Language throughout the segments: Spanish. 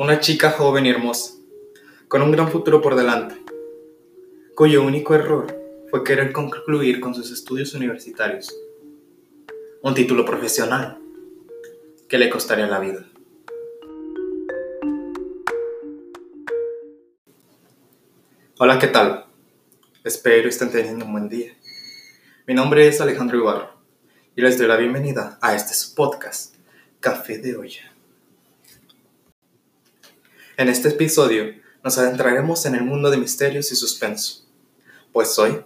Una chica joven y hermosa, con un gran futuro por delante, cuyo único error fue querer concluir con sus estudios universitarios. Un título profesional que le costaría la vida. Hola, ¿qué tal? Espero estén teniendo un buen día. Mi nombre es Alejandro Ibarra y les doy la bienvenida a este podcast, Café de Olla. En este episodio nos adentraremos en el mundo de misterios y suspenso, pues hoy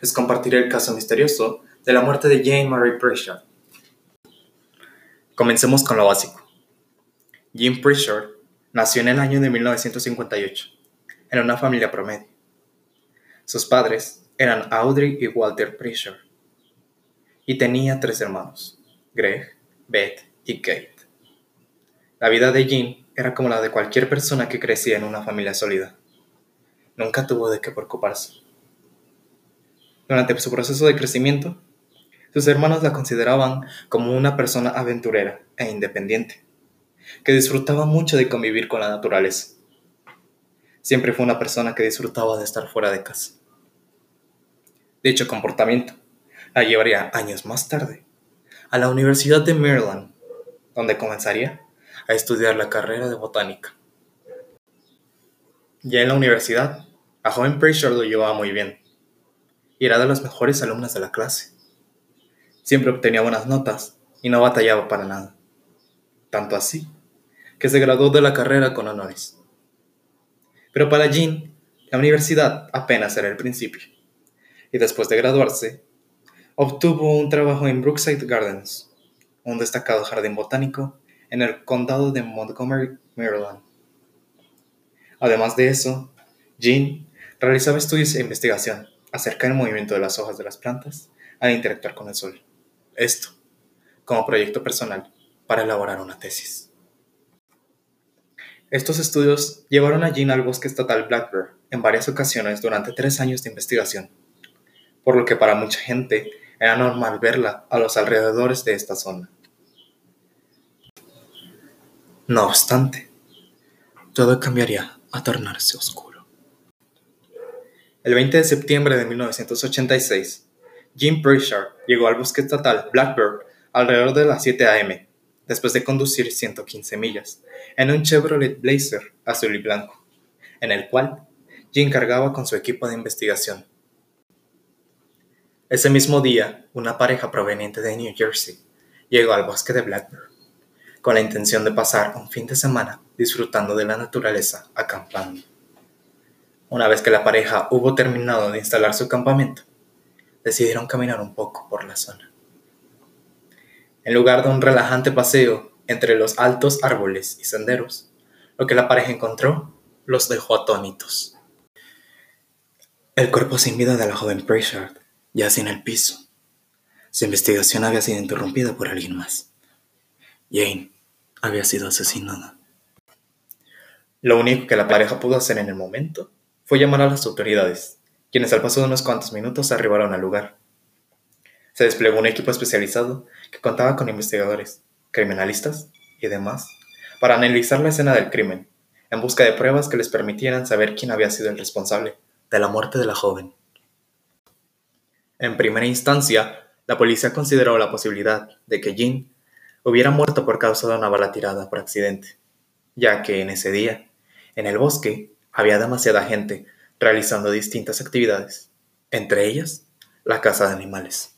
les compartiré el caso misterioso de la muerte de Jane Marie Pritchard. Comencemos con lo básico. Jane Pritchard nació en el año de 1958 en una familia promedio. Sus padres eran Audrey y Walter Pritchard y tenía tres hermanos, Greg, Beth y Kate. La vida de Jean era como la de cualquier persona que crecía en una familia sólida. Nunca tuvo de qué preocuparse. Durante su proceso de crecimiento, sus hermanos la consideraban como una persona aventurera e independiente, que disfrutaba mucho de convivir con la naturaleza. Siempre fue una persona que disfrutaba de estar fuera de casa. Dicho comportamiento la llevaría años más tarde a la Universidad de Maryland, donde comenzaría a estudiar la carrera de botánica. Ya en la universidad, a joven Pritchard lo llevaba muy bien y era de las mejores alumnas de la clase. Siempre obtenía buenas notas y no batallaba para nada. Tanto así que se graduó de la carrera con honores. Pero para Jean, la universidad apenas era el principio, y después de graduarse, obtuvo un trabajo en Brookside Gardens, un destacado jardín botánico en el condado de Montgomery, Maryland. Además de eso, Jean realizaba estudios e investigación acerca del movimiento de las hojas de las plantas al interactuar con el sol. Esto, como proyecto personal para elaborar una tesis. Estos estudios llevaron a Jean al bosque estatal Black Bear en varias ocasiones durante tres años de investigación, por lo que para mucha gente era normal verla a los alrededores de esta zona. No obstante, todo cambiaría a tornarse oscuro. El 20 de septiembre de 1986, Jim Pritchard llegó al bosque estatal Blackbird alrededor de las 7 a.m., después de conducir 115 millas, en un Chevrolet Blazer azul y blanco, en el cual Jim cargaba con su equipo de investigación. Ese mismo día, una pareja proveniente de New Jersey llegó al bosque de Blackbird con la intención de pasar un fin de semana disfrutando de la naturaleza acampando. Una vez que la pareja hubo terminado de instalar su campamento, decidieron caminar un poco por la zona. En lugar de un relajante paseo entre los altos árboles y senderos, lo que la pareja encontró los dejó atónitos. El cuerpo sin vida de la joven Pritchard yacía en el piso. Su investigación había sido interrumpida por alguien más. Jane había sido asesinada. Lo único que la pareja pudo hacer en el momento fue llamar a las autoridades, quienes al paso de unos cuantos minutos arribaron al lugar. Se desplegó un equipo especializado que contaba con investigadores, criminalistas y demás para analizar la escena del crimen, en busca de pruebas que les permitieran saber quién había sido el responsable de la muerte de la joven. En primera instancia, la policía consideró la posibilidad de que Jean hubiera muerto por causa de una bala tirada por accidente, ya que en ese día, en el bosque, había demasiada gente realizando distintas actividades, entre ellas la caza de animales.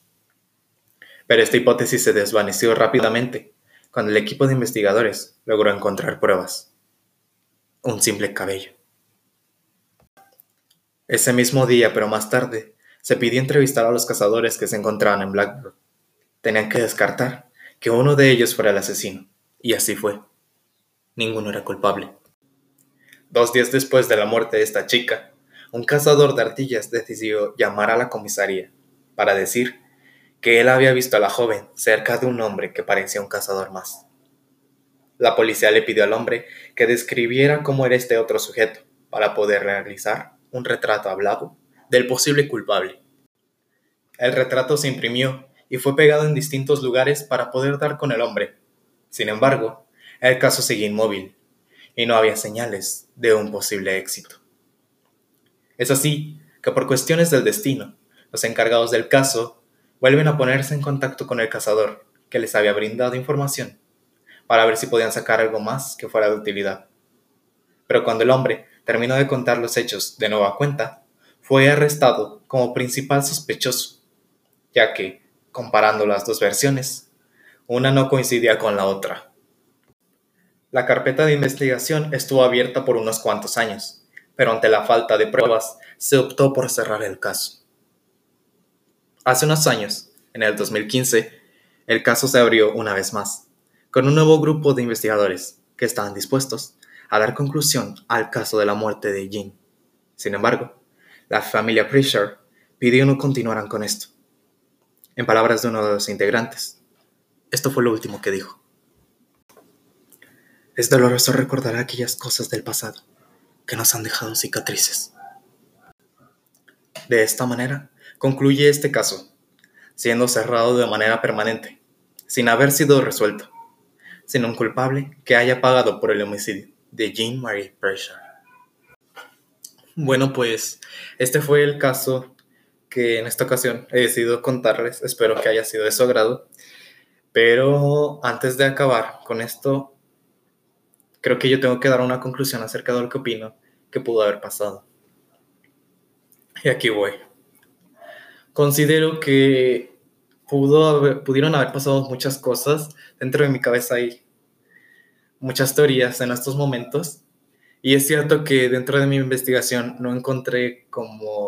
Pero esta hipótesis se desvaneció rápidamente cuando el equipo de investigadores logró encontrar pruebas. Un simple cabello. Ese mismo día, pero más tarde, se pidió entrevistar a los cazadores que se encontraban en Blackbird. Tenían que descartar que uno de ellos fuera el asesino, y así fue. Ninguno era culpable. Dos días después de la muerte de esta chica, un cazador de ardillas decidió llamar a la comisaría para decir que él había visto a la joven cerca de un hombre que parecía un cazador más. La policía le pidió al hombre que describiera cómo era este otro sujeto para poder realizar un retrato hablado del posible culpable. El retrato se imprimió y fue pegado en distintos lugares para poder dar con el hombre. Sin embargo, el caso seguía inmóvil, y no había señales de un posible éxito. Es así que por cuestiones del destino, los encargados del caso vuelven a ponerse en contacto con el cazador que les había brindado información para ver si podían sacar algo más que fuera de utilidad. Pero cuando el hombre terminó de contar los hechos de nueva cuenta, fue arrestado como principal sospechoso, ya que, comparando las dos versiones, una no coincidía con la otra. La carpeta de investigación estuvo abierta por unos cuantos años, pero ante la falta de pruebas se optó por cerrar el caso. Hace unos años, en el 2015, el caso se abrió una vez más, con un nuevo grupo de investigadores que estaban dispuestos a dar conclusión al caso de la muerte de Jean. Sin embargo, la familia Pritchard pidió no continuaran con esto. En palabras de uno de los integrantes, esto fue lo último que dijo. Es doloroso recordar aquellas cosas del pasado que nos han dejado cicatrices. De esta manera, concluye este caso, siendo cerrado de manera permanente, sin haber sido resuelto, sin un culpable que haya pagado por el homicidio de Jean Marie Pressure. Bueno, pues este fue el caso que en esta ocasión he decidido contarles. Espero que haya sido de su agrado. Pero antes de acabar con esto, creo que yo tengo que dar una conclusión acerca de lo que opino que pudo haber pasado. Y aquí voy. Considero que pudo pudieron haber pasado muchas cosas. Dentro de mi cabeza hay muchas teorías en estos momentos. Y es cierto que dentro de mi investigación no encontré como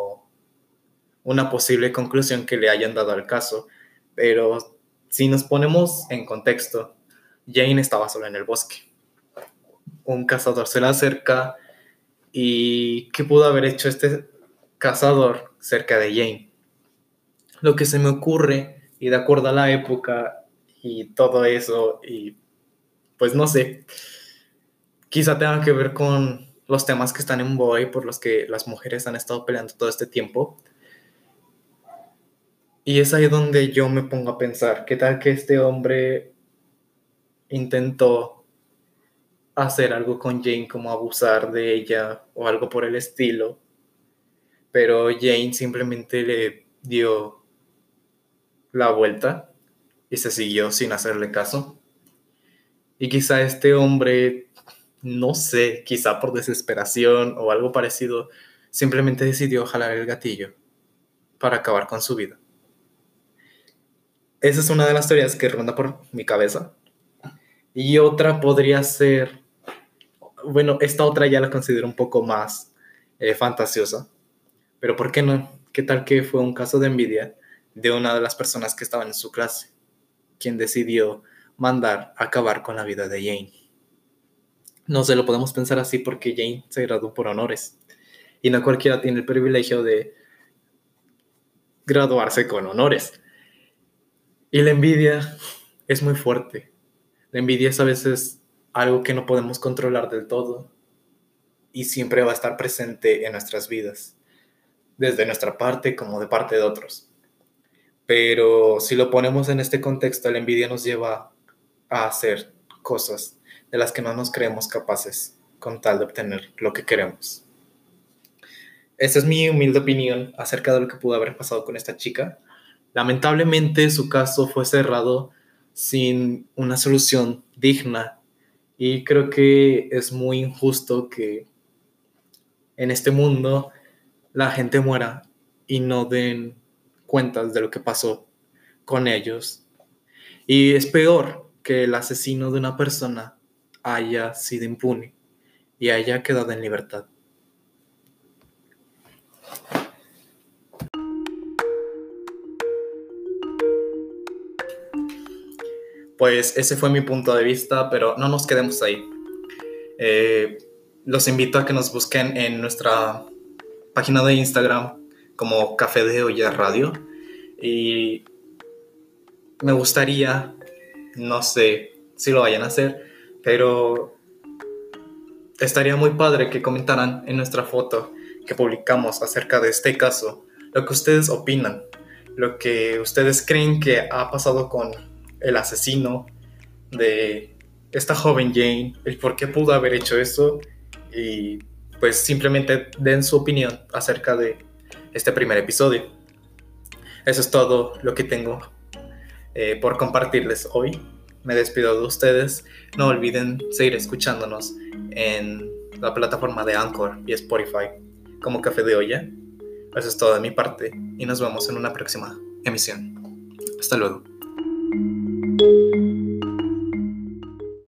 una posible conclusión que le hayan dado al caso. Pero si nos ponemos en contexto, Jane estaba sola en el bosque. Un cazador se la acerca y ¿qué pudo haber hecho este cazador cerca de Jane? Lo que se me ocurre, y de acuerdo a la época y todo eso, y pues no sé, quizá tenga que ver con los temas que están en boy por los que las mujeres han estado peleando todo este tiempo. Y es ahí donde yo me pongo a pensar, ¿qué tal que este hombre intentó hacer algo con Jane como abusar de ella o algo por el estilo? Pero Jane simplemente le dio la vuelta y se siguió sin hacerle caso. Y quizá este hombre, no sé, quizá por desesperación o algo parecido, simplemente decidió jalar el gatillo para acabar con su vida. Esa es una de las teorías que ronda por mi cabeza. Y otra podría ser, bueno, esta otra ya la considero un poco más eh, fantasiosa, pero ¿por qué no? ¿Qué tal que fue un caso de envidia de una de las personas que estaban en su clase, quien decidió mandar acabar con la vida de Jane. No se lo podemos pensar así porque Jane se graduó por honores y no cualquiera tiene el privilegio de graduarse con honores. Y la envidia es muy fuerte. La envidia es a veces algo que no podemos controlar del todo y siempre va a estar presente en nuestras vidas, desde nuestra parte como de parte de otros. Pero si lo ponemos en este contexto, la envidia nos lleva a hacer cosas de las que no nos creemos capaces con tal de obtener lo que queremos. Esa es mi humilde opinión acerca de lo que pudo haber pasado con esta chica. Lamentablemente su caso fue cerrado sin una solución digna y creo que es muy injusto que en este mundo la gente muera y no den cuentas de lo que pasó con ellos. Y es peor que el asesino de una persona haya sido impune y haya quedado en libertad. Pues ese fue mi punto de vista, pero no nos quedemos ahí. Eh, los invito a que nos busquen en nuestra página de Instagram como Café de Olla Radio y me gustaría no sé si lo vayan a hacer, pero estaría muy padre que comentaran en nuestra foto que publicamos acerca de este caso lo que ustedes opinan, lo que ustedes creen que ha pasado con el asesino de esta joven Jane, el por qué pudo haber hecho eso y pues simplemente den su opinión acerca de este primer episodio. Eso es todo lo que tengo eh, por compartirles hoy. Me despido de ustedes. No olviden seguir escuchándonos en la plataforma de Anchor y Spotify como Café de Olla. Eso es todo de mi parte y nos vemos en una próxima emisión. Hasta luego. Thank you.